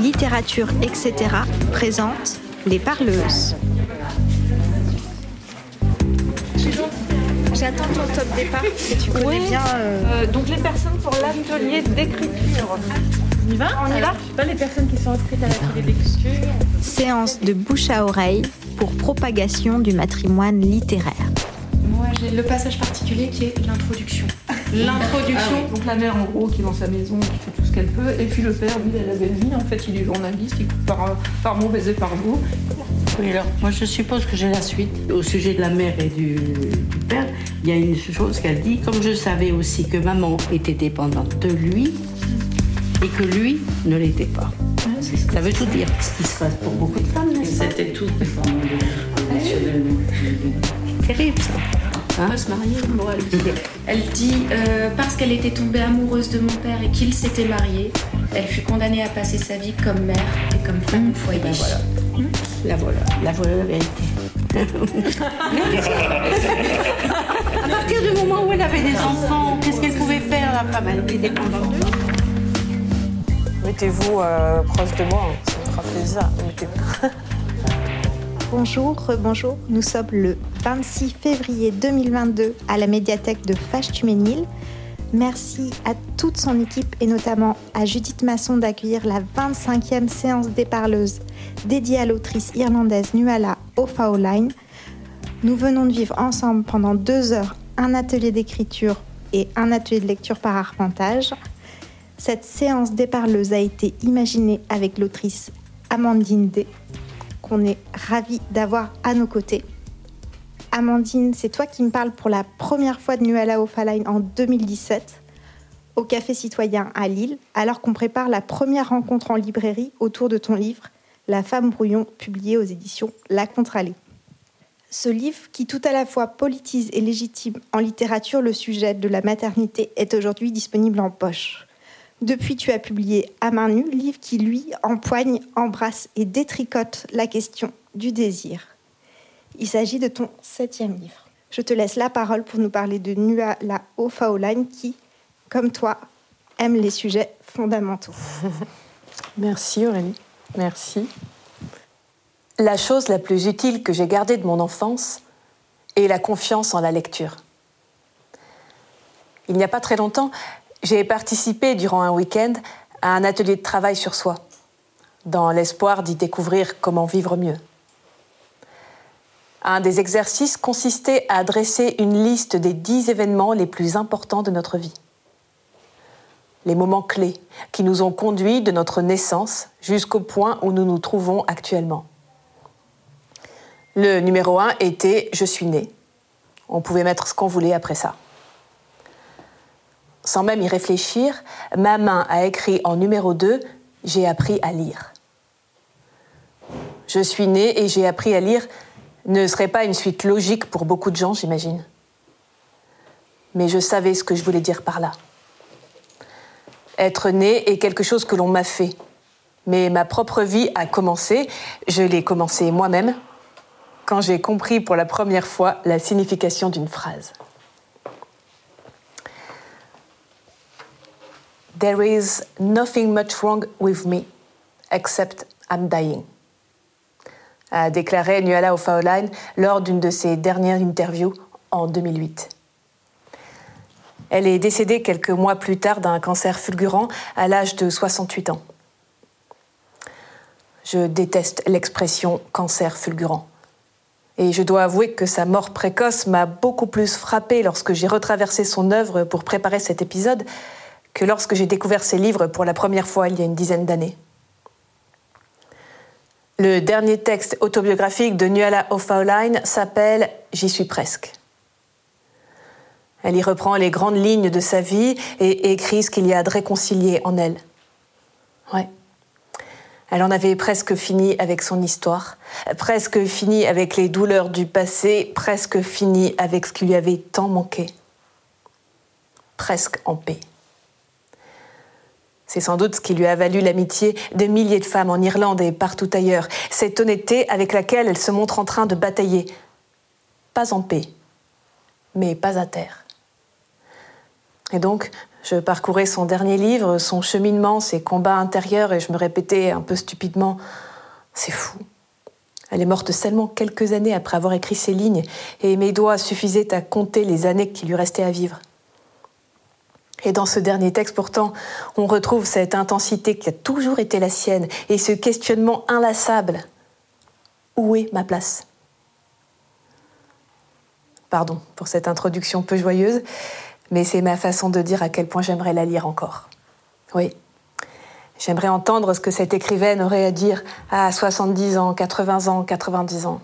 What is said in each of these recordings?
littérature, etc. présente Les Parleuses. J'attends ton top départ que tu connais bien. euh, Euh, donc les personnes pour l'atelier d'écriture. On y va On y va Je sais pas les personnes qui sont inscrites à l'atelier d'écriture. séance de bouche à oreille pour propagation du matrimoine littéraire. Moi, j'ai le passage particulier qui est l'introduction. L'introduction. Donc la mère en gros qui est dans sa maison, qui fait tout ce qu'elle peut, et puis le père, lui, il a la belle vie. En fait, il est journaliste, il coupe par, par mauvais et par beau. Oui, alors moi je suppose que j'ai la suite. Au sujet de la mère et du, du père, il y a une chose qu'elle dit, comme je savais aussi que maman était dépendante de lui et que lui ne l'était pas. Ça veut tout dire, ce qui se passe pour beaucoup de femmes, n'est-ce pas? C'était tout terrible ça. Hein se marier, bon, elle dit, elle dit, euh, parce qu'elle était tombée amoureuse de mon père et qu'il s'était marié, elle fut condamnée à passer sa vie comme mère et comme femme au foyer. Ben voilà. La voilà, la voilà la vérité. à partir du moment où elle avait des enfants, qu'est-ce qu'elle pouvait faire la femme? Elle était dépendante. Mettez-vous euh, proche de moi, ça me fera plaisir. Mettez-vous. Bonjour, bonjour. Nous sommes le 26 février 2022 à la médiathèque de Fâche-Tuménil. Merci à toute son équipe et notamment à Judith Masson d'accueillir la 25e séance des parleuses dédiée à l'autrice irlandaise Nuala O'Fallon. Nous venons de vivre ensemble pendant deux heures un atelier d'écriture et un atelier de lecture par arpentage. Cette séance des parleuses a été imaginée avec l'autrice Amandine D qu'on est ravis d'avoir à nos côtés. Amandine, c'est toi qui me parles pour la première fois de Nuala O'Fallon en 2017 au Café Citoyen à Lille, alors qu'on prépare la première rencontre en librairie autour de ton livre La femme brouillon, publié aux éditions La Contralée. Ce livre, qui tout à la fois politise et légitime en littérature le sujet de la maternité, est aujourd'hui disponible en poche. Depuis, tu as publié À main nue, livre qui, lui, empoigne, embrasse et détricote la question du désir. Il s'agit de ton septième livre. Je te laisse la parole pour nous parler de Nuala O'Fallon qui, comme toi, aime les sujets fondamentaux. Merci Aurélie, merci. La chose la plus utile que j'ai gardée de mon enfance est la confiance en la lecture. Il n'y a pas très longtemps, j'ai participé durant un week-end à un atelier de travail sur soi, dans l'espoir d'y découvrir comment vivre mieux. Un des exercices consistait à dresser une liste des dix événements les plus importants de notre vie. Les moments clés qui nous ont conduits de notre naissance jusqu'au point où nous nous trouvons actuellement. Le numéro un était Je suis né. On pouvait mettre ce qu'on voulait après ça. Sans même y réfléchir, ma main a écrit en numéro 2 J'ai appris à lire. Je suis né et j'ai appris à lire ne serait pas une suite logique pour beaucoup de gens, j'imagine. Mais je savais ce que je voulais dire par là. Être né est quelque chose que l'on m'a fait. Mais ma propre vie a commencé, je l'ai commencé moi-même, quand j'ai compris pour la première fois la signification d'une phrase. There is nothing much wrong with me, except I'm dying, a déclaré Nuala O'Fallon lors d'une de ses dernières interviews en 2008. Elle est décédée quelques mois plus tard d'un cancer fulgurant à l'âge de 68 ans. Je déteste l'expression cancer fulgurant. Et je dois avouer que sa mort précoce m'a beaucoup plus frappée lorsque j'ai retraversé son œuvre pour préparer cet épisode que lorsque j'ai découvert ses livres pour la première fois il y a une dizaine d'années. Le dernier texte autobiographique de Nuala O'Fallon s'appelle J'y suis presque. Elle y reprend les grandes lignes de sa vie et écrit ce qu'il y a de réconcilié en elle. Ouais. Elle en avait presque fini avec son histoire, presque fini avec les douleurs du passé, presque fini avec ce qui lui avait tant manqué. Presque en paix. C'est sans doute ce qui lui a valu l'amitié de milliers de femmes en Irlande et partout ailleurs, cette honnêteté avec laquelle elle se montre en train de batailler. Pas en paix, mais pas à terre. Et donc, je parcourais son dernier livre, son cheminement, ses combats intérieurs, et je me répétais un peu stupidement C'est fou. Elle est morte seulement quelques années après avoir écrit ces lignes, et mes doigts suffisaient à compter les années qui lui restaient à vivre. Et dans ce dernier texte, pourtant, on retrouve cette intensité qui a toujours été la sienne, et ce questionnement inlassable. Où est ma place? Pardon pour cette introduction peu joyeuse, mais c'est ma façon de dire à quel point j'aimerais la lire encore. Oui, j'aimerais entendre ce que cette écrivaine aurait à dire à 70 ans, 80 ans, 90 ans.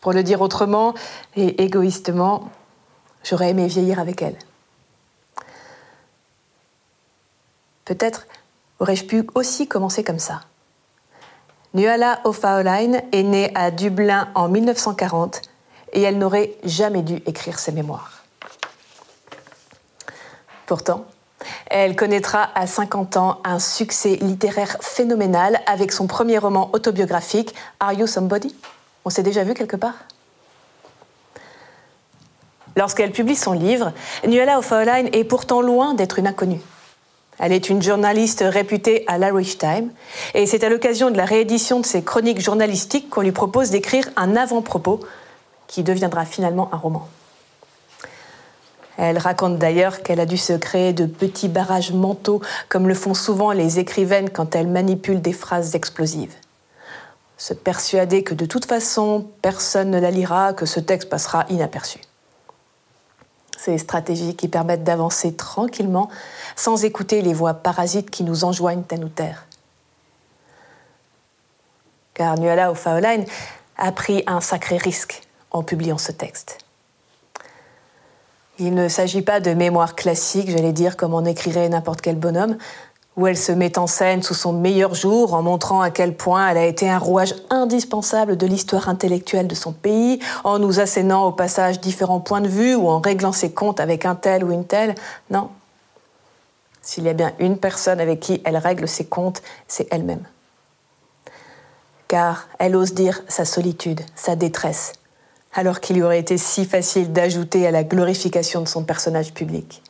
Pour le dire autrement et égoïstement, j'aurais aimé vieillir avec elle. Peut-être aurais-je pu aussi commencer comme ça. Nuala O'Fauline est née à Dublin en 1940 et elle n'aurait jamais dû écrire ses mémoires. Pourtant, elle connaîtra à 50 ans un succès littéraire phénoménal avec son premier roman autobiographique, Are You Somebody? On s'est déjà vu quelque part? Lorsqu'elle publie son livre, Nuala O'Fauline est pourtant loin d'être une inconnue. Elle est une journaliste réputée à l'Irish Times et c'est à l'occasion de la réédition de ses chroniques journalistiques qu'on lui propose d'écrire un avant-propos qui deviendra finalement un roman. Elle raconte d'ailleurs qu'elle a dû se créer de petits barrages mentaux, comme le font souvent les écrivaines quand elles manipulent des phrases explosives. Se persuader que de toute façon, personne ne la lira, que ce texte passera inaperçu. Ces stratégies qui permettent d'avancer tranquillement sans écouter les voix parasites qui nous enjoignent à nous taire. Car Nuala O'Fauline a pris un sacré risque en publiant ce texte. Il ne s'agit pas de mémoire classique, j'allais dire, comme en écrirait n'importe quel bonhomme, où elle se met en scène sous son meilleur jour en montrant à quel point elle a été un rouage indispensable de l'histoire intellectuelle de son pays, en nous assénant au passage différents points de vue ou en réglant ses comptes avec un tel ou une telle. Non. S'il y a bien une personne avec qui elle règle ses comptes, c'est elle-même. Car elle ose dire sa solitude, sa détresse, alors qu'il lui aurait été si facile d'ajouter à la glorification de son personnage public.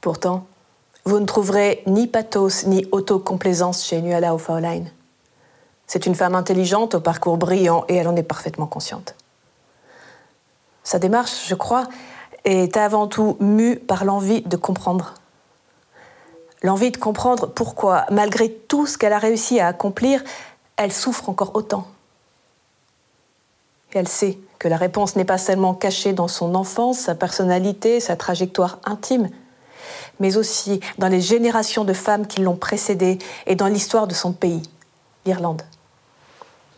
Pourtant, vous ne trouverez ni pathos ni autocomplaisance chez Nuala O'Fauline. C'est une femme intelligente au parcours brillant et elle en est parfaitement consciente. Sa démarche, je crois, est avant tout mue par l'envie de comprendre. L'envie de comprendre pourquoi, malgré tout ce qu'elle a réussi à accomplir, elle souffre encore autant elle sait que la réponse n'est pas seulement cachée dans son enfance, sa personnalité, sa trajectoire intime, mais aussi dans les générations de femmes qui l'ont précédée et dans l'histoire de son pays, l'Irlande.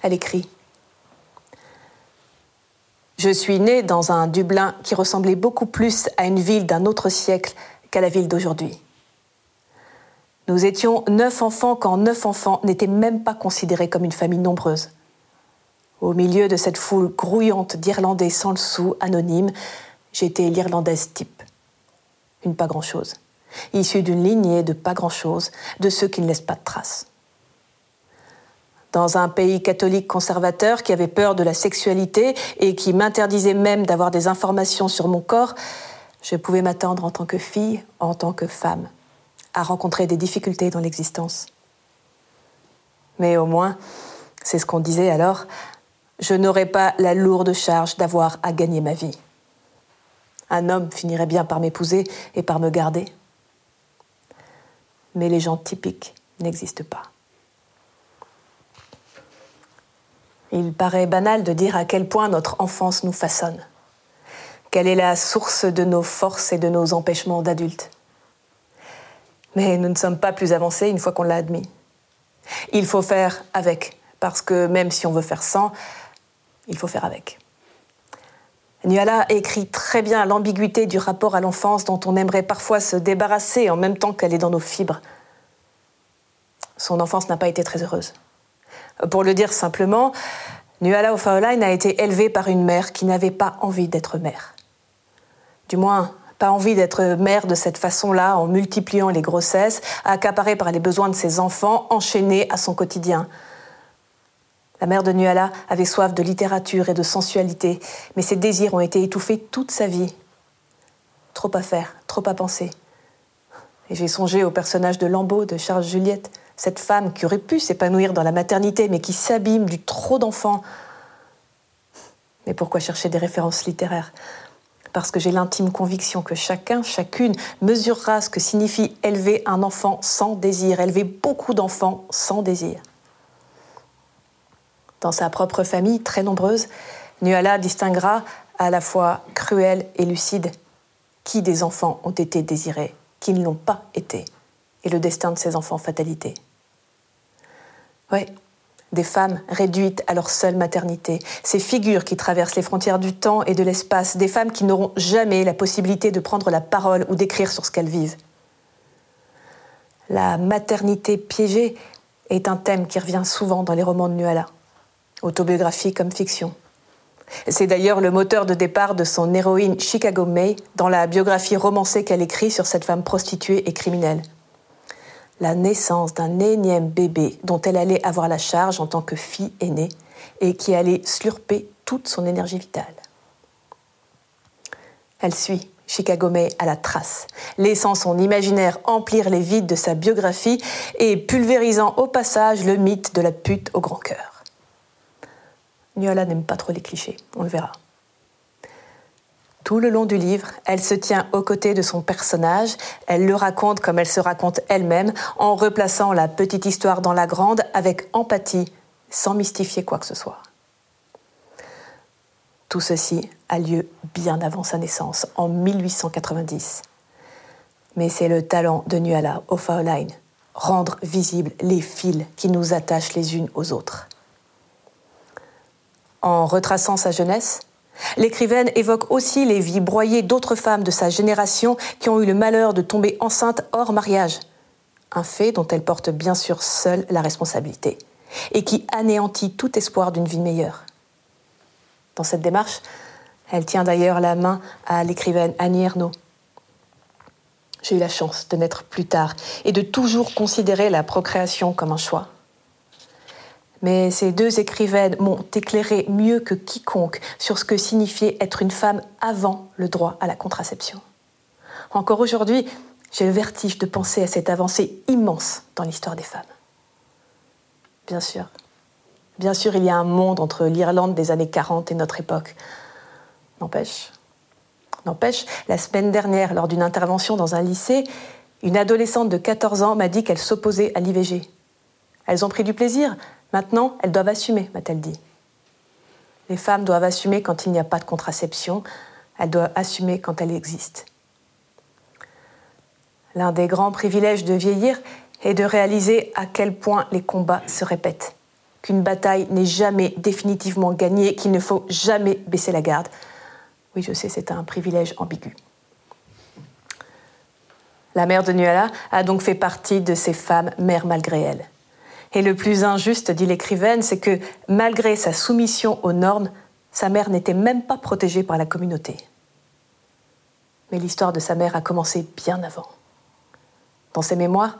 Elle écrit Je suis née dans un Dublin qui ressemblait beaucoup plus à une ville d'un autre siècle qu'à la ville d'aujourd'hui. Nous étions neuf enfants quand neuf enfants n'étaient même pas considérés comme une famille nombreuse. Au milieu de cette foule grouillante d'Irlandais sans le sou, anonymes, j'étais l'Irlandaise type. Une pas grand-chose. Issue d'une lignée de pas grand-chose, de ceux qui ne laissent pas de traces. Dans un pays catholique conservateur qui avait peur de la sexualité et qui m'interdisait même d'avoir des informations sur mon corps, je pouvais m'attendre en tant que fille, en tant que femme, à rencontrer des difficultés dans l'existence. Mais au moins, c'est ce qu'on disait alors, je n'aurais pas la lourde charge d'avoir à gagner ma vie. Un homme finirait bien par m'épouser et par me garder. Mais les gens typiques n'existent pas. Il paraît banal de dire à quel point notre enfance nous façonne. Quelle est la source de nos forces et de nos empêchements d'adultes Mais nous ne sommes pas plus avancés une fois qu'on l'a admis. Il faut faire avec, parce que même si on veut faire sans, il faut faire avec. Nuala écrit très bien l'ambiguïté du rapport à l'enfance dont on aimerait parfois se débarrasser en même temps qu'elle est dans nos fibres. Son enfance n'a pas été très heureuse. Pour le dire simplement, Nuala O'Fauline a été élevée par une mère qui n'avait pas envie d'être mère. Du moins, pas envie d'être mère de cette façon-là, en multipliant les grossesses, accaparée par les besoins de ses enfants, enchaînée à son quotidien, la mère de Nuala avait soif de littérature et de sensualité, mais ses désirs ont été étouffés toute sa vie. trop à faire, trop à penser. Et j'ai songé au personnage de Lambeau de Charles Juliette, cette femme qui aurait pu s'épanouir dans la maternité, mais qui s'abîme du trop d'enfants. Mais pourquoi chercher des références littéraires? Parce que j'ai l'intime conviction que chacun, chacune mesurera ce que signifie élever un enfant sans désir, élever beaucoup d'enfants sans désir. Dans sa propre famille, très nombreuse, Nuala distinguera à la fois cruel et lucide qui des enfants ont été désirés, qui ne l'ont pas été, et le destin de ces enfants fatalité. Oui, des femmes réduites à leur seule maternité, ces figures qui traversent les frontières du temps et de l'espace, des femmes qui n'auront jamais la possibilité de prendre la parole ou d'écrire sur ce qu'elles vivent. La maternité piégée est un thème qui revient souvent dans les romans de Nuala, autobiographie comme fiction. C'est d'ailleurs le moteur de départ de son héroïne Chicago May dans la biographie romancée qu'elle écrit sur cette femme prostituée et criminelle la naissance d'un énième bébé dont elle allait avoir la charge en tant que fille aînée et qui allait slurper toute son énergie vitale. Elle suit Chicago May à la trace, laissant son imaginaire emplir les vides de sa biographie et pulvérisant au passage le mythe de la pute au grand cœur. Nuala n'aime pas trop les clichés, on le verra. Tout le long du livre, elle se tient aux côtés de son personnage, elle le raconte comme elle se raconte elle-même, en replaçant la petite histoire dans la grande avec empathie, sans mystifier quoi que ce soit. Tout ceci a lieu bien avant sa naissance, en 1890. Mais c'est le talent de Nuala O'Fauline, rendre visibles les fils qui nous attachent les unes aux autres. En retraçant sa jeunesse, L'écrivaine évoque aussi les vies broyées d'autres femmes de sa génération qui ont eu le malheur de tomber enceintes hors mariage, un fait dont elle porte bien sûr seule la responsabilité, et qui anéantit tout espoir d'une vie meilleure. Dans cette démarche, elle tient d'ailleurs la main à l'écrivaine Annie Ernaux. J'ai eu la chance de naître plus tard et de toujours considérer la procréation comme un choix. Mais ces deux écrivaines m'ont éclairé mieux que quiconque sur ce que signifiait être une femme avant le droit à la contraception. Encore aujourd'hui, j'ai le vertige de penser à cette avancée immense dans l'histoire des femmes. Bien sûr, bien sûr, il y a un monde entre l'Irlande des années 40 et notre époque. N'empêche, n'empêche, la semaine dernière, lors d'une intervention dans un lycée, une adolescente de 14 ans m'a dit qu'elle s'opposait à l'IVG. Elles ont pris du plaisir, Maintenant, elles doivent assumer, m'a-t-elle dit. Les femmes doivent assumer quand il n'y a pas de contraception, elles doivent assumer quand elle existe. L'un des grands privilèges de vieillir est de réaliser à quel point les combats se répètent, qu'une bataille n'est jamais définitivement gagnée, qu'il ne faut jamais baisser la garde. Oui, je sais, c'est un privilège ambigu. La mère de Nuala a donc fait partie de ces femmes mères malgré elles. Et le plus injuste, dit l'écrivaine, c'est que malgré sa soumission aux normes, sa mère n'était même pas protégée par la communauté. Mais l'histoire de sa mère a commencé bien avant. Dans ses mémoires,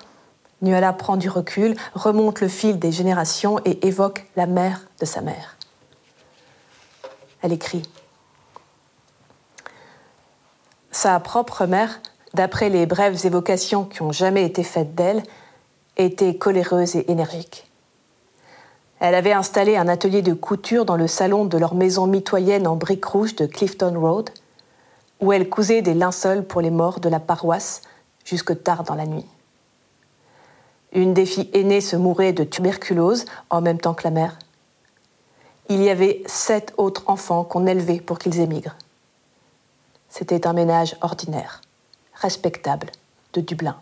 Nuala prend du recul, remonte le fil des générations et évoque la mère de sa mère. Elle écrit Sa propre mère, d'après les brèves évocations qui ont jamais été faites d'elle, était coléreuse et énergique. Elle avait installé un atelier de couture dans le salon de leur maison mitoyenne en briques rouges de Clifton Road, où elle cousait des linceuls pour les morts de la paroisse jusque tard dans la nuit. Une des filles aînées se mourait de tuberculose en même temps que la mère. Il y avait sept autres enfants qu'on élevait pour qu'ils émigrent. C'était un ménage ordinaire, respectable, de Dublin.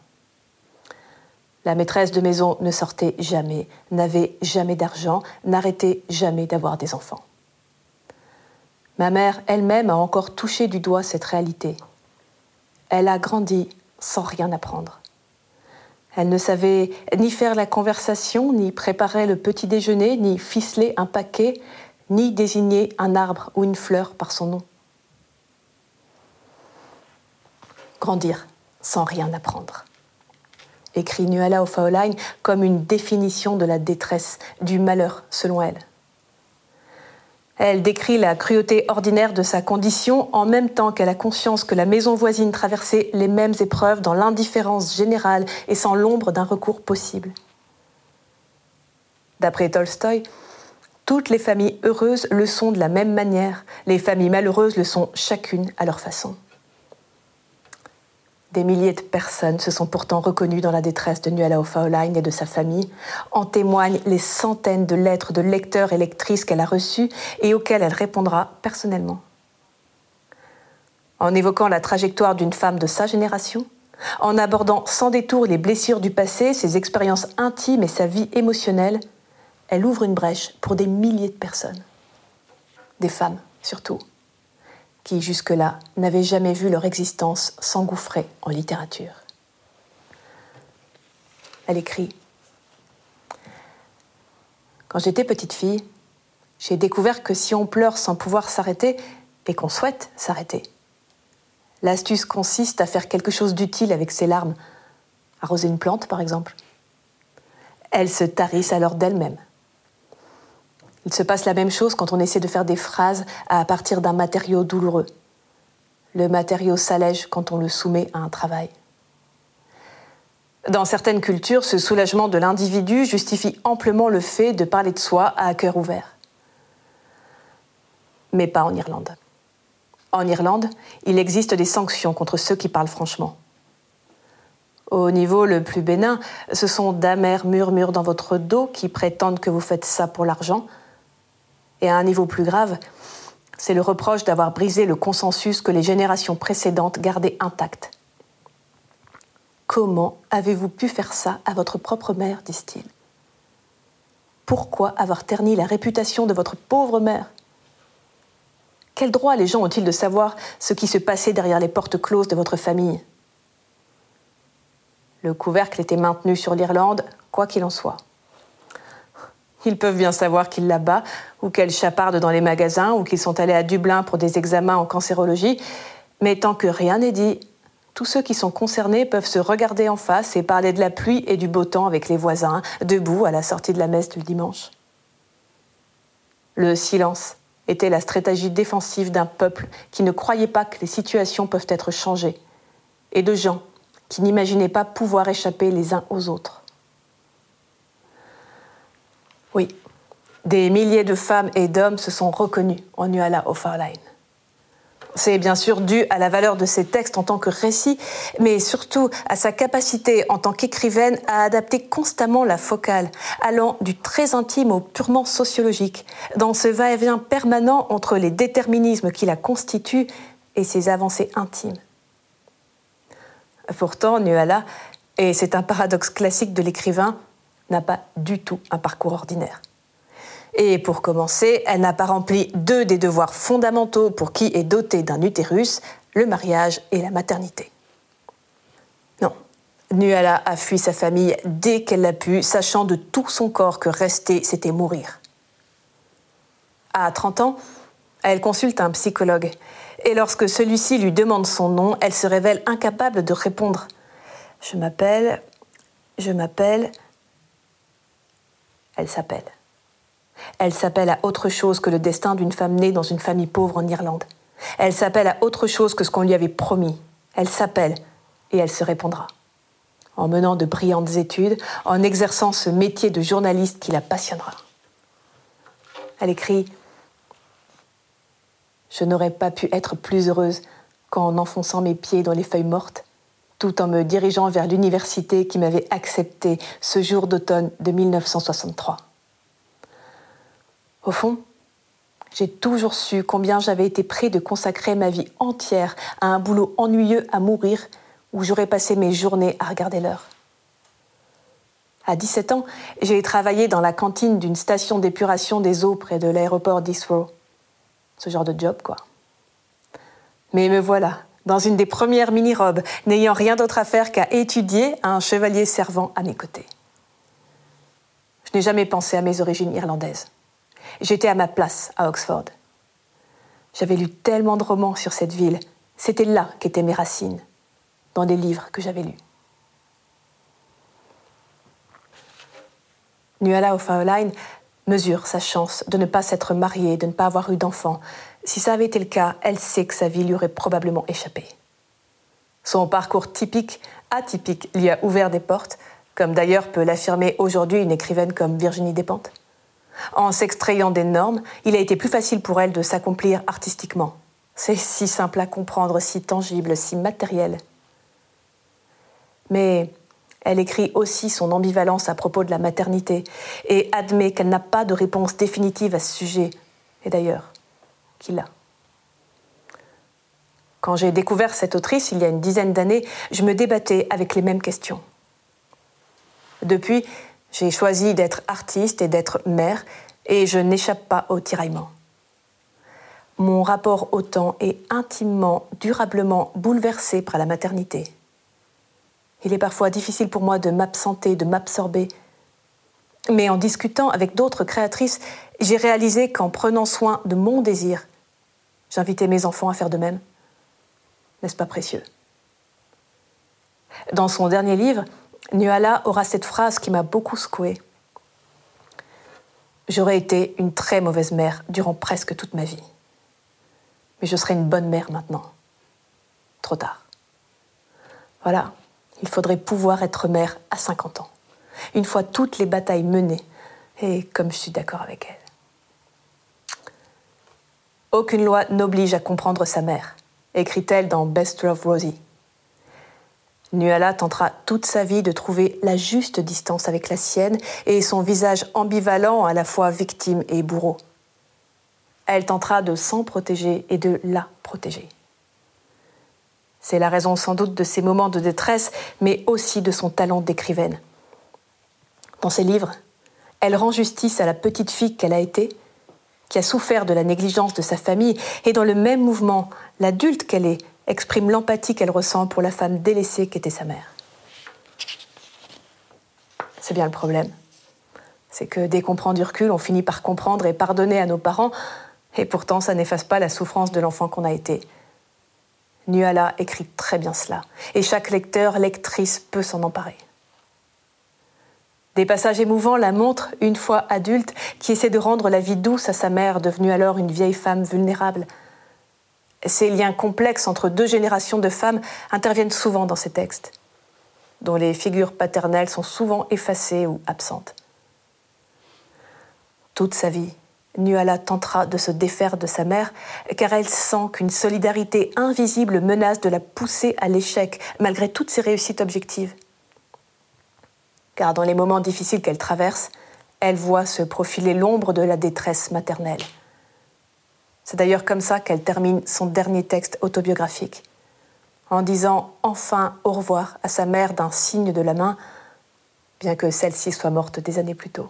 La maîtresse de maison ne sortait jamais, n'avait jamais d'argent, n'arrêtait jamais d'avoir des enfants. Ma mère elle-même a encore touché du doigt cette réalité. Elle a grandi sans rien apprendre. Elle ne savait ni faire la conversation, ni préparer le petit déjeuner, ni ficeler un paquet, ni désigner un arbre ou une fleur par son nom. Grandir sans rien apprendre écrit Nuala» comme une définition de la détresse, du malheur, selon elle. Elle décrit la cruauté ordinaire de sa condition en même temps qu'elle a conscience que la maison voisine traversait les mêmes épreuves dans l'indifférence générale et sans l'ombre d'un recours possible. D'après Tolstoï, toutes les familles heureuses le sont de la même manière, les familles malheureuses le sont chacune à leur façon. Des milliers de personnes se sont pourtant reconnues dans la détresse de Nuala O'Fauline et de sa famille. En témoignent les centaines de lettres de lecteurs et lectrices qu'elle a reçues et auxquelles elle répondra personnellement. En évoquant la trajectoire d'une femme de sa génération, en abordant sans détour les blessures du passé, ses expériences intimes et sa vie émotionnelle, elle ouvre une brèche pour des milliers de personnes. Des femmes surtout qui jusque-là n'avaient jamais vu leur existence s'engouffrer en littérature. Elle écrit Quand j'étais petite fille, j'ai découvert que si on pleure sans pouvoir s'arrêter et qu'on souhaite s'arrêter, l'astuce consiste à faire quelque chose d'utile avec ses larmes, arroser une plante par exemple. Elles se tarissent alors d'elles-mêmes. Il se passe la même chose quand on essaie de faire des phrases à partir d'un matériau douloureux. Le matériau s'allège quand on le soumet à un travail. Dans certaines cultures, ce soulagement de l'individu justifie amplement le fait de parler de soi à cœur ouvert. Mais pas en Irlande. En Irlande, il existe des sanctions contre ceux qui parlent franchement. Au niveau le plus bénin, ce sont d'amers murmures dans votre dos qui prétendent que vous faites ça pour l'argent, et à un niveau plus grave, c'est le reproche d'avoir brisé le consensus que les générations précédentes gardaient intact. Comment avez-vous pu faire ça à votre propre mère disent-ils? Pourquoi avoir terni la réputation de votre pauvre mère? Quel droit les gens ont-ils de savoir ce qui se passait derrière les portes closes de votre famille? Le couvercle était maintenu sur l'Irlande, quoi qu'il en soit. Ils peuvent bien savoir qu'il la bat, ou qu'elle chaparde dans les magasins, ou qu'ils sont allés à Dublin pour des examens en cancérologie. Mais tant que rien n'est dit, tous ceux qui sont concernés peuvent se regarder en face et parler de la pluie et du beau temps avec les voisins, debout à la sortie de la messe du dimanche. Le silence était la stratégie défensive d'un peuple qui ne croyait pas que les situations peuvent être changées, et de gens qui n'imaginaient pas pouvoir échapper les uns aux autres. Oui, des milliers de femmes et d'hommes se sont reconnus en Nuala O'Farline. C'est bien sûr dû à la valeur de ses textes en tant que récit, mais surtout à sa capacité en tant qu'écrivaine à adapter constamment la focale, allant du très intime au purement sociologique, dans ce va-et-vient permanent entre les déterminismes qui la constituent et ses avancées intimes. Pourtant, Nuala, et c'est un paradoxe classique de l'écrivain, n'a pas du tout un parcours ordinaire. Et pour commencer, elle n'a pas rempli deux des devoirs fondamentaux pour qui est doté d'un utérus, le mariage et la maternité. Non, Nuala a fui sa famille dès qu'elle l'a pu, sachant de tout son corps que rester, c'était mourir. À 30 ans, elle consulte un psychologue. Et lorsque celui-ci lui demande son nom, elle se révèle incapable de répondre. Je m'appelle, je m'appelle, elle s'appelle. Elle s'appelle à autre chose que le destin d'une femme née dans une famille pauvre en Irlande. Elle s'appelle à autre chose que ce qu'on lui avait promis. Elle s'appelle et elle se répondra. En menant de brillantes études, en exerçant ce métier de journaliste qui la passionnera. Elle écrit Je n'aurais pas pu être plus heureuse qu'en enfonçant mes pieds dans les feuilles mortes en me dirigeant vers l'université qui m'avait accepté ce jour d'automne de 1963. Au fond, j'ai toujours su combien j'avais été prêt de consacrer ma vie entière à un boulot ennuyeux à mourir où j'aurais passé mes journées à regarder l'heure. À 17 ans, j'ai travaillé dans la cantine d'une station d'épuration des eaux près de l'aéroport d'Heathrow. Ce genre de job, quoi. Mais me voilà, dans une des premières mini-robes, n'ayant rien d'autre à faire qu'à étudier un chevalier servant à mes côtés. Je n'ai jamais pensé à mes origines irlandaises. J'étais à ma place à Oxford. J'avais lu tellement de romans sur cette ville. C'était là qu'étaient mes racines, dans des livres que j'avais lus. Nuala O'Fauline mesure sa chance de ne pas s'être mariée, de ne pas avoir eu d'enfant. Si ça avait été le cas, elle sait que sa vie lui aurait probablement échappé. Son parcours typique, atypique, lui a ouvert des portes, comme d'ailleurs peut l'affirmer aujourd'hui une écrivaine comme Virginie Despentes. En s'extrayant des normes, il a été plus facile pour elle de s'accomplir artistiquement. C'est si simple à comprendre, si tangible, si matériel. Mais elle écrit aussi son ambivalence à propos de la maternité et admet qu'elle n'a pas de réponse définitive à ce sujet, et d'ailleurs, Quand j'ai découvert cette autrice il y a une dizaine d'années, je me débattais avec les mêmes questions. Depuis, j'ai choisi d'être artiste et d'être mère, et je n'échappe pas au tiraillement. Mon rapport au temps est intimement, durablement bouleversé par la maternité. Il est parfois difficile pour moi de m'absenter, de m'absorber. Mais en discutant avec d'autres créatrices, j'ai réalisé qu'en prenant soin de mon désir, j'invitais mes enfants à faire de même. N'est-ce pas précieux? Dans son dernier livre, Nuala aura cette phrase qui m'a beaucoup secouée. J'aurais été une très mauvaise mère durant presque toute ma vie. Mais je serai une bonne mère maintenant. Trop tard. Voilà, il faudrait pouvoir être mère à 50 ans, une fois toutes les batailles menées, et comme je suis d'accord avec elle. Aucune loi n'oblige à comprendre sa mère écrit-elle dans Best of Rosie. Nuala tentera toute sa vie de trouver la juste distance avec la sienne et son visage ambivalent à la fois victime et bourreau. Elle tentera de s'en protéger et de la protéger. C'est la raison sans doute de ses moments de détresse, mais aussi de son talent d'écrivaine. Dans ses livres, elle rend justice à la petite fille qu'elle a été qui a souffert de la négligence de sa famille, et dans le même mouvement, l'adulte qu'elle est exprime l'empathie qu'elle ressent pour la femme délaissée qu'était sa mère. C'est bien le problème. C'est que dès qu'on prend du recul, on finit par comprendre et pardonner à nos parents, et pourtant ça n'efface pas la souffrance de l'enfant qu'on a été. Nuala écrit très bien cela, et chaque lecteur, lectrice peut s'en emparer. Des passages émouvants la montrent, une fois adulte, qui essaie de rendre la vie douce à sa mère, devenue alors une vieille femme vulnérable. Ces liens complexes entre deux générations de femmes interviennent souvent dans ces textes, dont les figures paternelles sont souvent effacées ou absentes. Toute sa vie, Nuala tentera de se défaire de sa mère, car elle sent qu'une solidarité invisible menace de la pousser à l'échec, malgré toutes ses réussites objectives car dans les moments difficiles qu'elle traverse, elle voit se profiler l'ombre de la détresse maternelle. C'est d'ailleurs comme ça qu'elle termine son dernier texte autobiographique, en disant enfin au revoir à sa mère d'un signe de la main, bien que celle-ci soit morte des années plus tôt.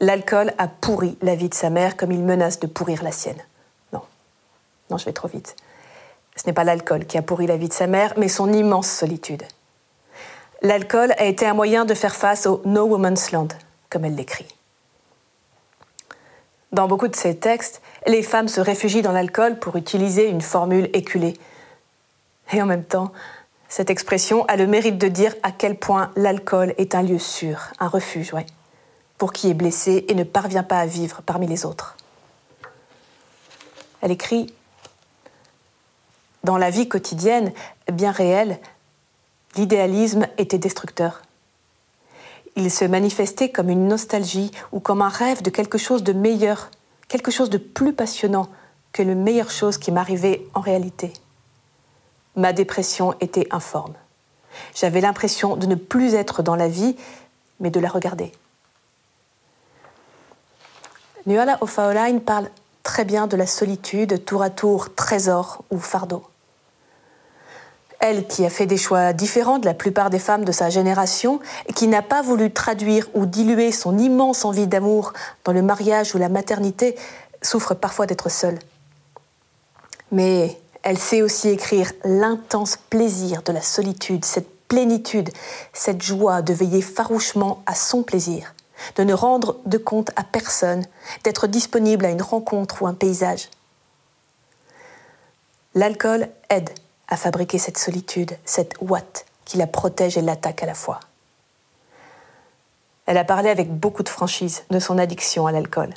L'alcool a pourri la vie de sa mère comme il menace de pourrir la sienne. Non, non, je vais trop vite. Ce n'est pas l'alcool qui a pourri la vie de sa mère, mais son immense solitude. L'alcool a été un moyen de faire face au No Woman's Land, comme elle l'écrit. Dans beaucoup de ses textes, les femmes se réfugient dans l'alcool pour utiliser une formule éculée. Et en même temps, cette expression a le mérite de dire à quel point l'alcool est un lieu sûr, un refuge, pour qui est blessé et ne parvient pas à vivre parmi les autres. Elle écrit Dans la vie quotidienne, bien réelle, l'idéalisme était destructeur. Il se manifestait comme une nostalgie ou comme un rêve de quelque chose de meilleur, quelque chose de plus passionnant que les meilleures choses qui m'arrivaient en réalité. Ma dépression était informe. J'avais l'impression de ne plus être dans la vie, mais de la regarder. Nuala O'Fauline parle très bien de la solitude, tour à tour trésor ou fardeau. Elle qui a fait des choix différents de la plupart des femmes de sa génération et qui n'a pas voulu traduire ou diluer son immense envie d'amour dans le mariage ou la maternité, souffre parfois d'être seule. Mais elle sait aussi écrire l'intense plaisir de la solitude, cette plénitude, cette joie de veiller farouchement à son plaisir, de ne rendre de compte à personne, d'être disponible à une rencontre ou un paysage. L'alcool aide à fabriquer cette solitude, cette ouate qui la protège et l'attaque à la fois. Elle a parlé avec beaucoup de franchise de son addiction à l'alcool.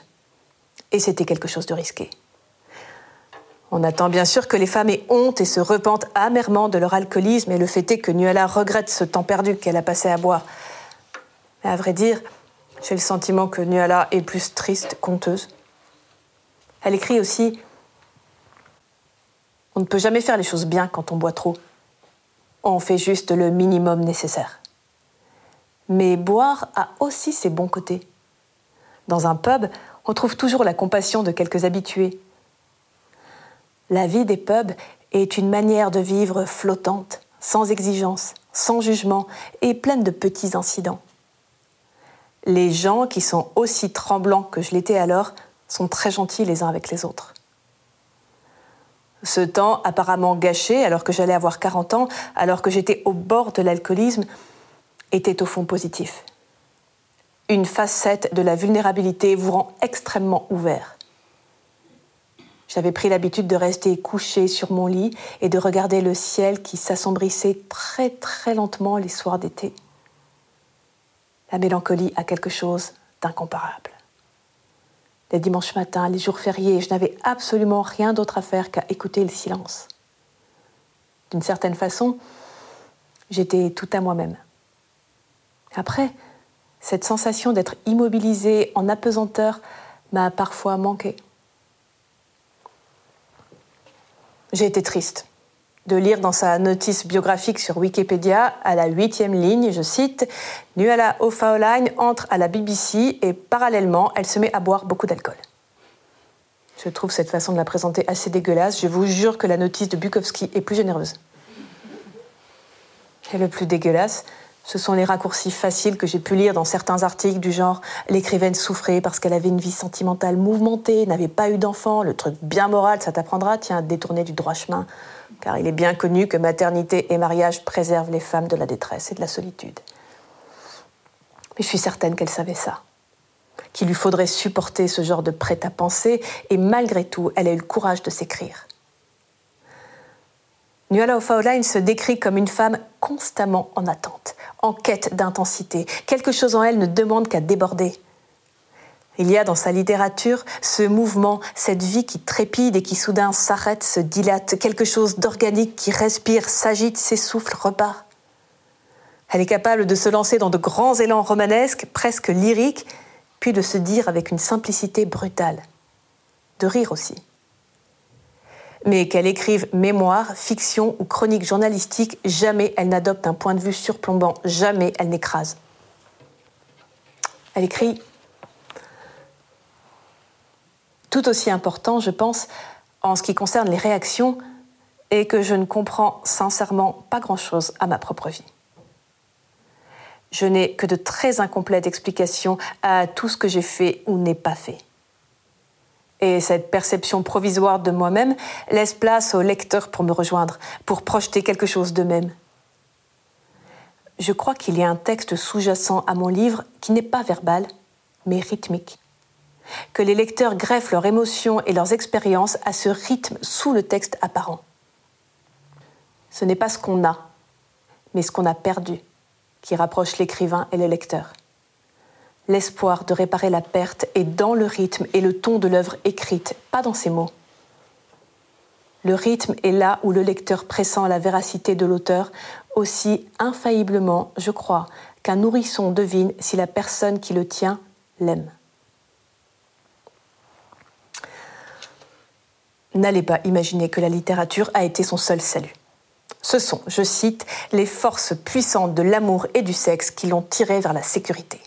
Et c'était quelque chose de risqué. On attend bien sûr que les femmes aient honte et se repentent amèrement de leur alcoolisme, et le fait est que Nuala regrette ce temps perdu qu'elle a passé à boire. Mais à vrai dire, j'ai le sentiment que Nuala est plus triste qu'honteuse. Elle écrit aussi On ne peut jamais faire les choses bien quand on boit trop. On fait juste le minimum nécessaire. Mais boire a aussi ses bons côtés. Dans un pub, on trouve toujours la compassion de quelques habitués. La vie des pubs est une manière de vivre flottante, sans exigence, sans jugement et pleine de petits incidents. Les gens qui sont aussi tremblants que je l'étais alors sont très gentils les uns avec les autres. Ce temps apparemment gâché alors que j'allais avoir 40 ans, alors que j'étais au bord de l'alcoolisme, était au fond positif. Une facette de la vulnérabilité vous rend extrêmement ouvert. J'avais pris l'habitude de rester couché sur mon lit et de regarder le ciel qui s'assombrissait très très lentement les soirs d'été. La mélancolie a quelque chose d'incomparable. Les dimanches matins, les jours fériés, je n'avais absolument rien d'autre à faire qu'à écouter le silence. D'une certaine façon, j'étais tout à moi-même. Après, cette sensation d'être immobilisée en apesanteur m'a parfois manqué. J'ai été triste de lire dans sa notice biographique sur Wikipédia, à la huitième ligne, je cite, Nuala O'Fauline entre à la BBC et parallèlement, elle se met à boire beaucoup d'alcool. Je trouve cette façon de la présenter assez dégueulasse. Je vous jure que la notice de Bukowski est plus généreuse. Et le plus dégueulasse, ce sont les raccourcis faciles que j'ai pu lire dans certains articles du genre l'écrivaine souffrait parce qu'elle avait une vie sentimentale mouvementée, n'avait pas eu d'enfant, le truc bien moral, ça t'apprendra, tiens, détourner du droit chemin car il est bien connu que maternité et mariage préservent les femmes de la détresse et de la solitude. Mais je suis certaine qu'elle savait ça, qu'il lui faudrait supporter ce genre de prêt-à-penser, et malgré tout, elle a eu le courage de s'écrire. Nuala O'Fauline se décrit comme une femme constamment en attente, en quête d'intensité. Quelque chose en elle ne demande qu'à déborder. Il y a dans sa littérature ce mouvement, cette vie qui trépide et qui soudain s'arrête, se dilate, quelque chose d'organique qui respire, s'agite, s'essouffle, repart. Elle est capable de se lancer dans de grands élans romanesques, presque lyriques, puis de se dire avec une simplicité brutale, de rire aussi. Mais qu'elle écrive mémoire, fiction ou chronique journalistique, jamais elle n'adopte un point de vue surplombant, jamais elle n'écrase. Elle écrit tout aussi important, je pense, en ce qui concerne les réactions, et que je ne comprends sincèrement pas grand-chose à ma propre vie. Je n'ai que de très incomplètes explications à tout ce que j'ai fait ou n'ai pas fait. Et cette perception provisoire de moi-même laisse place au lecteur pour me rejoindre, pour projeter quelque chose d'eux-mêmes. Je crois qu'il y a un texte sous-jacent à mon livre qui n'est pas verbal, mais rythmique que les lecteurs greffent leurs émotions et leurs expériences à ce rythme sous le texte apparent. Ce n'est pas ce qu'on a, mais ce qu'on a perdu qui rapproche l'écrivain et le lecteur. L'espoir de réparer la perte est dans le rythme et le ton de l'œuvre écrite, pas dans ses mots. Le rythme est là où le lecteur pressent la véracité de l'auteur, aussi infailliblement, je crois, qu'un nourrisson devine si la personne qui le tient l'aime. N'allez pas imaginer que la littérature a été son seul salut. Ce sont, je cite, les forces puissantes de l'amour et du sexe qui l'ont tiré vers la sécurité.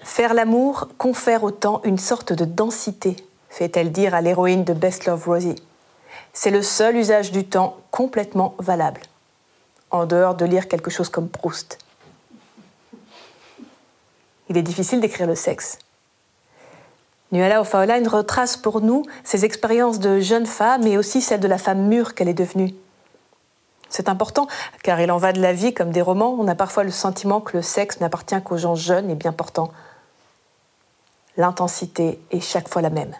Faire l'amour confère au temps une sorte de densité, fait-elle dire à l'héroïne de Best Love Rosie. C'est le seul usage du temps complètement valable, en dehors de lire quelque chose comme Proust. Il est difficile d'écrire le sexe. Nuala O'Fauline retrace pour nous ses expériences de jeune femme et aussi celles de la femme mûre qu'elle est devenue. C'est important, car il en va de la vie comme des romans. On a parfois le sentiment que le sexe n'appartient qu'aux gens jeunes et bien portants. L'intensité est chaque fois la même.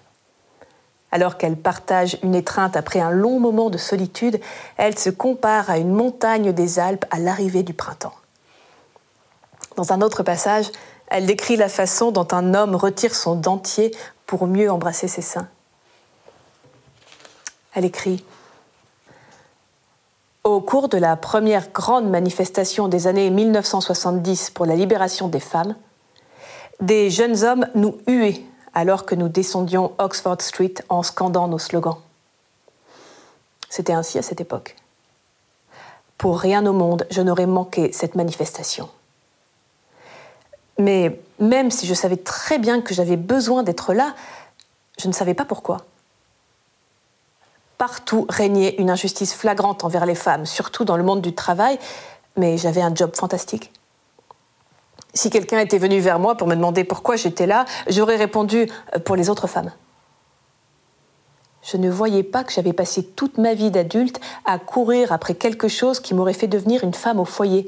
Alors qu'elle partage une étreinte après un long moment de solitude, elle se compare à une montagne des Alpes à l'arrivée du printemps. Dans un autre passage, elle décrit la façon dont un homme retire son dentier pour mieux embrasser ses seins. Elle écrit Au cours de la première grande manifestation des années 1970 pour la libération des femmes, des jeunes hommes nous huaient alors que nous descendions Oxford Street en scandant nos slogans. C'était ainsi à cette époque. Pour rien au monde, je n'aurais manqué cette manifestation. Mais même si je savais très bien que j'avais besoin d'être là, je ne savais pas pourquoi. Partout régnait une injustice flagrante envers les femmes, surtout dans le monde du travail, mais j'avais un job fantastique. Si quelqu'un était venu vers moi pour me demander pourquoi j'étais là, j'aurais répondu euh, pour les autres femmes. Je ne voyais pas que j'avais passé toute ma vie d'adulte à courir après quelque chose qui m'aurait fait devenir une femme au foyer.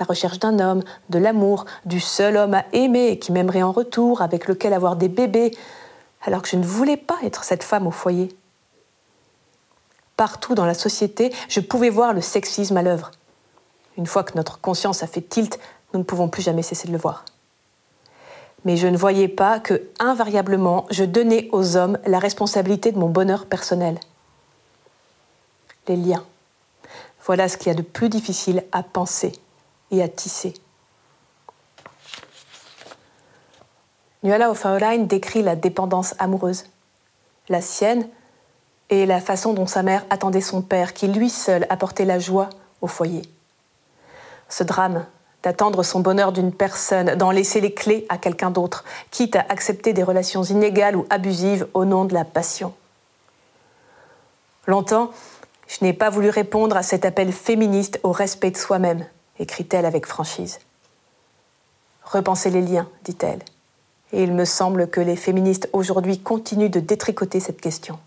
La recherche d'un homme, de l'amour, du seul homme à aimer et qui m'aimerait en retour, avec lequel avoir des bébés, alors que je ne voulais pas être cette femme au foyer. Partout dans la société, je pouvais voir le sexisme à l'œuvre. Une fois que notre conscience a fait tilt, nous ne pouvons plus jamais cesser de le voir mais je ne voyais pas que, invariablement, je donnais aux hommes la responsabilité de mon bonheur personnel. Les liens. Voilà ce qu'il y a de plus difficile à penser et à tisser. Nuala décrit la dépendance amoureuse, la sienne et la façon dont sa mère attendait son père, qui lui seul apportait la joie au foyer. Ce drame d'attendre son bonheur d'une personne, d'en laisser les clés à quelqu'un d'autre, quitte à accepter des relations inégales ou abusives au nom de la passion. Longtemps, je n'ai pas voulu répondre à cet appel féministe au respect de soi-même, écrit-elle avec franchise. Repensez les liens, dit-elle. Et il me semble que les féministes aujourd'hui continuent de détricoter cette question.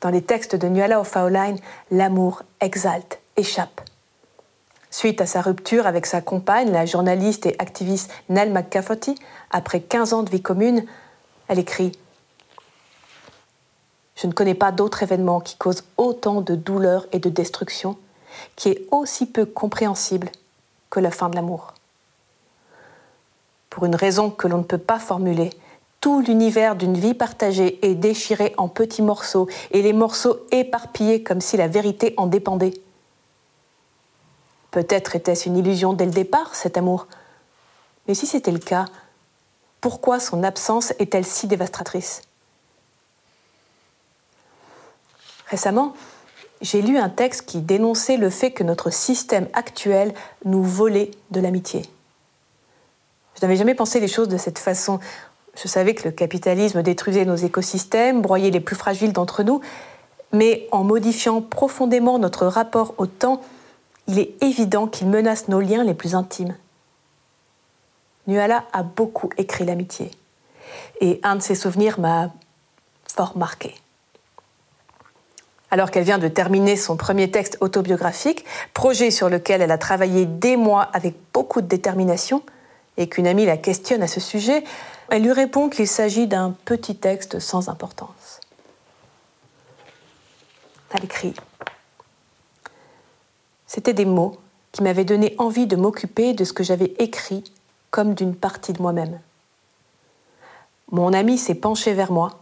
Dans les textes de Nuala O'Fauline, l'amour exalte, échappe, Suite à sa rupture avec sa compagne, la journaliste et activiste Nell McCafferty, après 15 ans de vie commune, elle écrit Je ne connais pas d'autre événement qui cause autant de douleur et de destruction, qui est aussi peu compréhensible que la fin de l'amour. Pour une raison que l'on ne peut pas formuler, tout l'univers d'une vie partagée est déchiré en petits morceaux, et les morceaux éparpillés comme si la vérité en dépendait. Peut-être était-ce une illusion dès le départ, cet amour. Mais si c'était le cas, pourquoi son absence est-elle si dévastatrice? Récemment, j'ai lu un texte qui dénonçait le fait que notre système actuel nous volait de l'amitié. Je n'avais jamais pensé les choses de cette façon. Je savais que le capitalisme détruisait nos écosystèmes, broyait les plus fragiles d'entre nous, mais en modifiant profondément notre rapport au temps, il est évident qu'il menace nos liens les plus intimes. Nuala a beaucoup écrit l'amitié, et un de ses souvenirs m'a fort marqué. Alors qu'elle vient de terminer son premier texte autobiographique, projet sur lequel elle a travaillé des mois avec beaucoup de détermination, et qu'une amie la questionne à ce sujet, elle lui répond qu'il s'agit d'un petit texte sans importance. Elle écrit c'était des mots qui m'avaient donné envie de m'occuper de ce que j'avais écrit comme d'une partie de moi-même. Mon ami s'est penché vers moi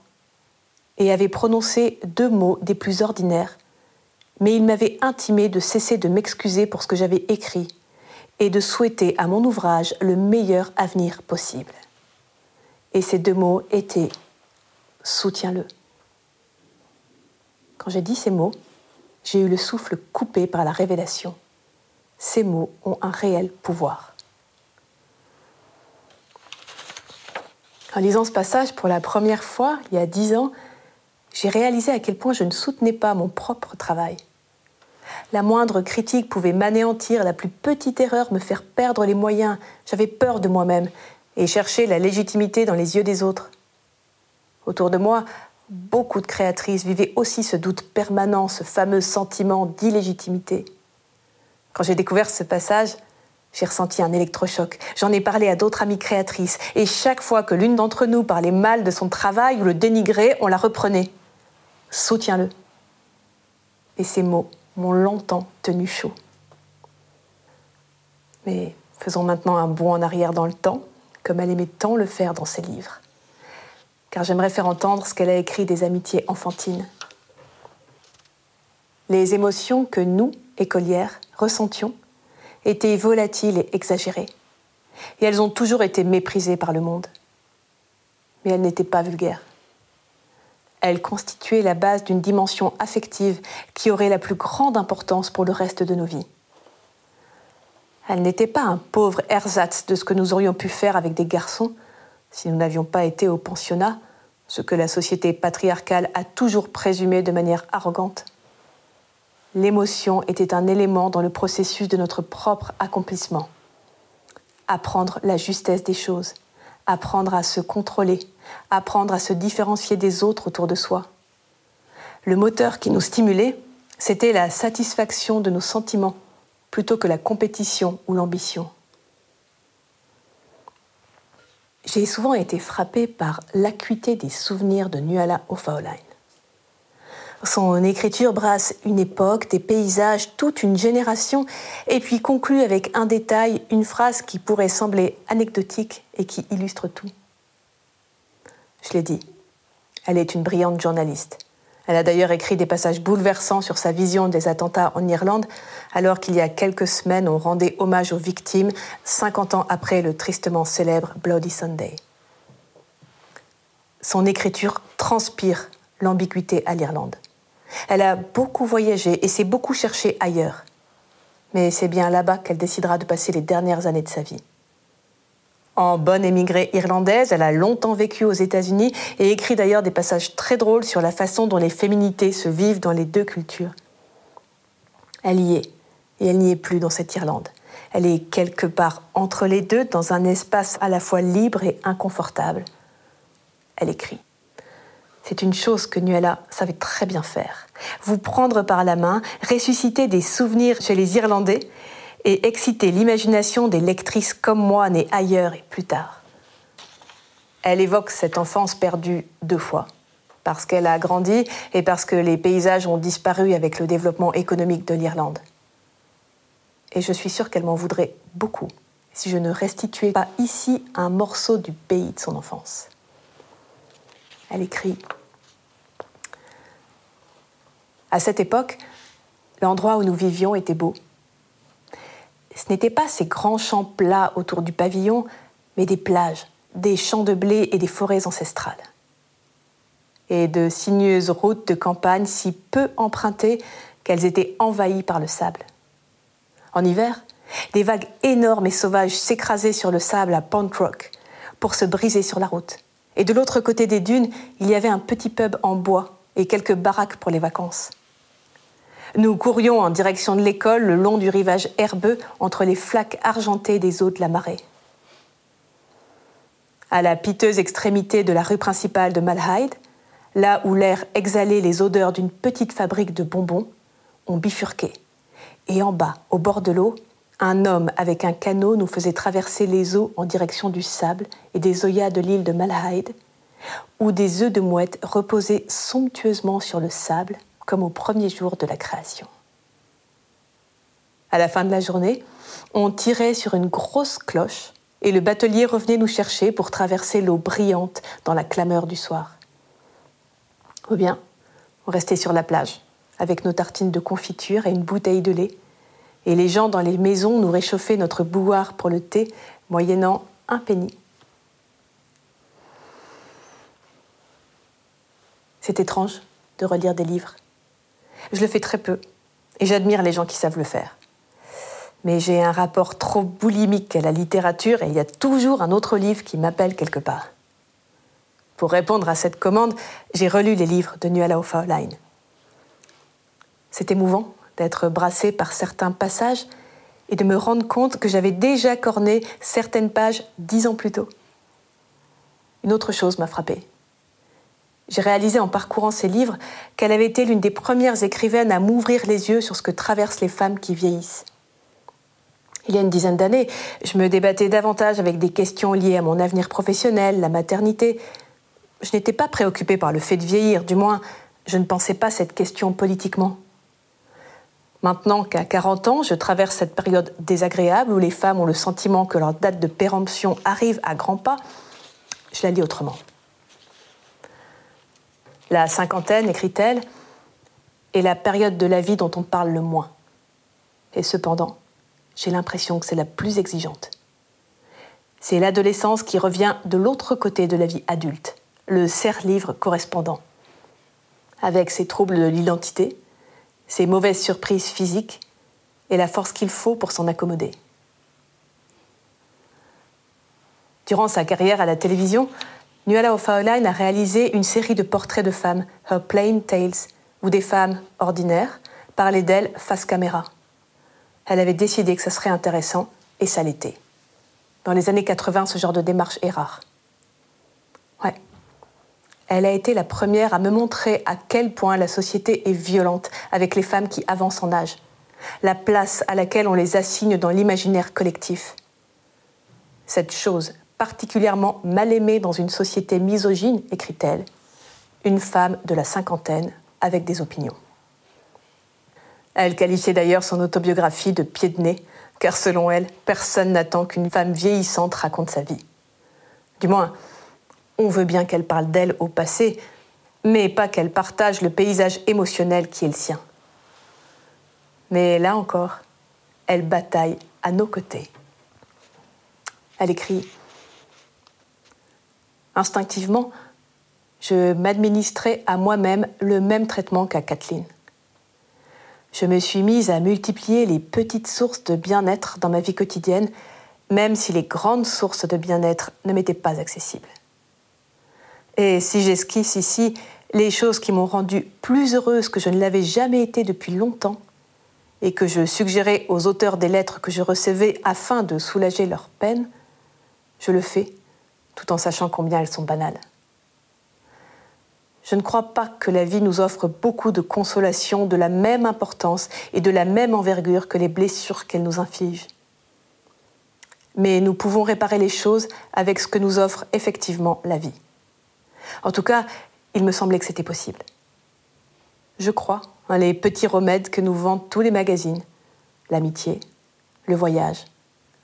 et avait prononcé deux mots des plus ordinaires, mais il m'avait intimé de cesser de m'excuser pour ce que j'avais écrit et de souhaiter à mon ouvrage le meilleur avenir possible. Et ces deux mots étaient Soutiens-le. Quand j'ai dit ces mots, j'ai eu le souffle coupé par la révélation. Ces mots ont un réel pouvoir. En lisant ce passage pour la première fois, il y a dix ans, j'ai réalisé à quel point je ne soutenais pas mon propre travail. La moindre critique pouvait m'anéantir, la plus petite erreur me faire perdre les moyens. J'avais peur de moi-même et cherchais la légitimité dans les yeux des autres. Autour de moi, beaucoup de créatrices vivaient aussi ce doute permanent, ce fameux sentiment d'illégitimité. Quand j'ai découvert ce passage, j'ai ressenti un électrochoc. J'en ai parlé à d'autres amies créatrices, et chaque fois que l'une d'entre nous parlait mal de son travail ou le dénigrait, on la reprenait. Soutiens-le. Et ces mots m'ont longtemps tenu chaud. Mais faisons maintenant un bond en arrière dans le temps, comme elle aimait tant le faire dans ses livres. Car j'aimerais faire entendre ce qu'elle a écrit des amitiés enfantines. Les émotions que nous, écolières, ressentions étaient volatiles et exagérées. Et elles ont toujours été méprisées par le monde. Mais elles n'étaient pas vulgaires. Elles constituaient la base d'une dimension affective qui aurait la plus grande importance pour le reste de nos vies. Elle n'était pas un pauvre ersatz de ce que nous aurions pu faire avec des garçons si nous n'avions pas été au pensionnat, ce que la société patriarcale a toujours présumé de manière arrogante. L'émotion était un élément dans le processus de notre propre accomplissement. Apprendre la justesse des choses, apprendre à se contrôler, apprendre à se différencier des autres autour de soi. Le moteur qui nous stimulait, c'était la satisfaction de nos sentiments plutôt que la compétition ou l'ambition. J'ai souvent été frappée par l'acuité des souvenirs de Nuala O'Fauline. Son écriture brasse une époque, des paysages, toute une génération, et puis conclut avec un détail, une phrase qui pourrait sembler anecdotique et qui illustre tout. Je l'ai dit, elle est une brillante journaliste. Elle a d'ailleurs écrit des passages bouleversants sur sa vision des attentats en Irlande, alors qu'il y a quelques semaines, on rendait hommage aux victimes, 50 ans après le tristement célèbre Bloody Sunday. Son écriture transpire l'ambiguïté à l'Irlande. Elle a beaucoup voyagé et s'est beaucoup cherchée ailleurs. Mais c'est bien là-bas qu'elle décidera de passer les dernières années de sa vie. En bonne émigrée irlandaise, elle a longtemps vécu aux États-Unis et écrit d'ailleurs des passages très drôles sur la façon dont les féminités se vivent dans les deux cultures. Elle y est, et elle n'y est plus dans cette Irlande. Elle est quelque part entre les deux, dans un espace à la fois libre et inconfortable. Elle écrit. C'est une chose que Nuella savait très bien faire. Vous prendre par la main, ressusciter des souvenirs chez les Irlandais et exciter l'imagination des lectrices comme moi nées ailleurs et plus tard. Elle évoque cette enfance perdue deux fois, parce qu'elle a grandi et parce que les paysages ont disparu avec le développement économique de l'Irlande. Et je suis sûre qu'elle m'en voudrait beaucoup si je ne restituais pas ici un morceau du pays de son enfance. Elle écrit À cette époque, l'endroit où nous vivions était beau ce n'étaient pas ces grands champs plats autour du pavillon, mais des plages, des champs de blé et des forêts ancestrales. Et de sinueuses routes de campagne si peu empruntées qu'elles étaient envahies par le sable. En hiver, des vagues énormes et sauvages s'écrasaient sur le sable à Pond Rock pour se briser sur la route. Et de l'autre côté des dunes, il y avait un petit pub en bois et quelques baraques pour les vacances. Nous courions en direction de l'école le long du rivage herbeux entre les flaques argentées des eaux de la marée. À la piteuse extrémité de la rue principale de Malahide, là où l'air exhalait les odeurs d'une petite fabrique de bonbons, on bifurquait. Et en bas, au bord de l'eau, un homme avec un canot nous faisait traverser les eaux en direction du sable et des oyas de l'île de Malahide, où des œufs de mouette reposaient somptueusement sur le sable comme au premier jour de la création. À la fin de la journée, on tirait sur une grosse cloche et le batelier revenait nous chercher pour traverser l'eau brillante dans la clameur du soir. Ou bien, on restait sur la plage avec nos tartines de confiture et une bouteille de lait, et les gens dans les maisons nous réchauffaient notre bouilloire pour le thé, moyennant un penny. C'est étrange de relire des livres. Je le fais très peu et j'admire les gens qui savent le faire. Mais j'ai un rapport trop boulimique à la littérature et il y a toujours un autre livre qui m'appelle quelque part. Pour répondre à cette commande, j'ai relu les livres de Nuala O'Fauline. C'est émouvant d'être brassé par certains passages et de me rendre compte que j'avais déjà corné certaines pages dix ans plus tôt. Une autre chose m'a frappée. J'ai réalisé en parcourant ces livres qu'elle avait été l'une des premières écrivaines à m'ouvrir les yeux sur ce que traversent les femmes qui vieillissent. Il y a une dizaine d'années, je me débattais davantage avec des questions liées à mon avenir professionnel, la maternité. Je n'étais pas préoccupée par le fait de vieillir, du moins, je ne pensais pas cette question politiquement. Maintenant qu'à 40 ans, je traverse cette période désagréable où les femmes ont le sentiment que leur date de péremption arrive à grands pas, je la lis autrement. La cinquantaine, écrit-elle, est la période de la vie dont on parle le moins. Et cependant, j'ai l'impression que c'est la plus exigeante. C'est l'adolescence qui revient de l'autre côté de la vie adulte, le serre-livre correspondant. Avec ses troubles de l'identité, ses mauvaises surprises physiques et la force qu'il faut pour s'en accommoder. Durant sa carrière à la télévision, Nuala O'Fauline a réalisé une série de portraits de femmes, Her Plain Tales, où des femmes ordinaires parlaient d'elles face caméra. Elle avait décidé que ça serait intéressant, et ça l'était. Dans les années 80, ce genre de démarche est rare. Ouais. Elle a été la première à me montrer à quel point la société est violente avec les femmes qui avancent en âge, la place à laquelle on les assigne dans l'imaginaire collectif. Cette chose particulièrement mal aimée dans une société misogyne, écrit-elle, une femme de la cinquantaine avec des opinions. Elle qualifiait d'ailleurs son autobiographie de pied de nez, car selon elle, personne n'attend qu'une femme vieillissante raconte sa vie. Du moins, on veut bien qu'elle parle d'elle au passé, mais pas qu'elle partage le paysage émotionnel qui est le sien. Mais là encore, elle bataille à nos côtés. Elle écrit Instinctivement, je m'administrais à moi-même le même traitement qu'à Kathleen. Je me suis mise à multiplier les petites sources de bien-être dans ma vie quotidienne, même si les grandes sources de bien-être ne m'étaient pas accessibles. Et si j'esquisse ici les choses qui m'ont rendue plus heureuse que je ne l'avais jamais été depuis longtemps, et que je suggérais aux auteurs des lettres que je recevais afin de soulager leur peine, je le fais tout en sachant combien elles sont banales. Je ne crois pas que la vie nous offre beaucoup de consolation de la même importance et de la même envergure que les blessures qu'elle nous inflige. Mais nous pouvons réparer les choses avec ce que nous offre effectivement la vie. En tout cas, il me semblait que c'était possible. Je crois les petits remèdes que nous vendent tous les magazines. L'amitié, le voyage,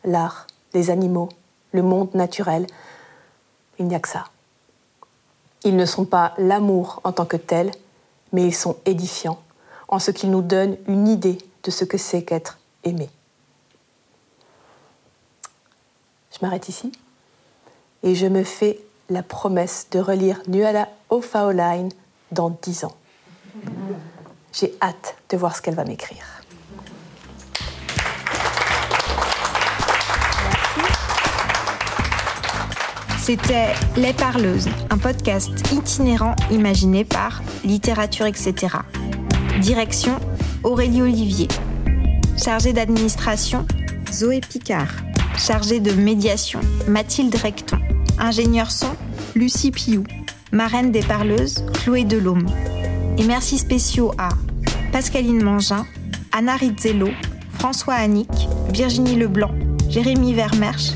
l'art, les animaux, le monde naturel, il n'y a que ça. Ils ne sont pas l'amour en tant que tel, mais ils sont édifiants, en ce qu'ils nous donnent une idée de ce que c'est qu'être aimé. Je m'arrête ici et je me fais la promesse de relire Nuala O'Fauline dans dix ans. J'ai hâte de voir ce qu'elle va m'écrire. C'était Les Parleuses, un podcast itinérant imaginé par Littérature, etc. Direction Aurélie Olivier. Chargée d'administration, Zoé Picard. Chargée de médiation, Mathilde Recton. Ingénieur son, Lucie Piou. Marraine des Parleuses, Chloé Delhomme. Et merci spéciaux à Pascaline Mangin, Anna Rizzello, François Annick, Virginie Leblanc, Jérémy Vermersch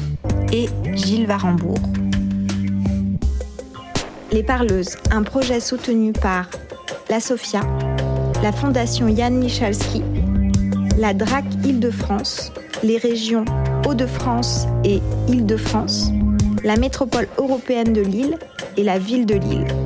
et Gilles Varembourg. Les Parleuses, un projet soutenu par la SOFIA, la Fondation Yann Michalski, la DRAC Île-de-France, les régions Hauts-de-France et Île-de-France, la métropole européenne de Lille et la ville de Lille.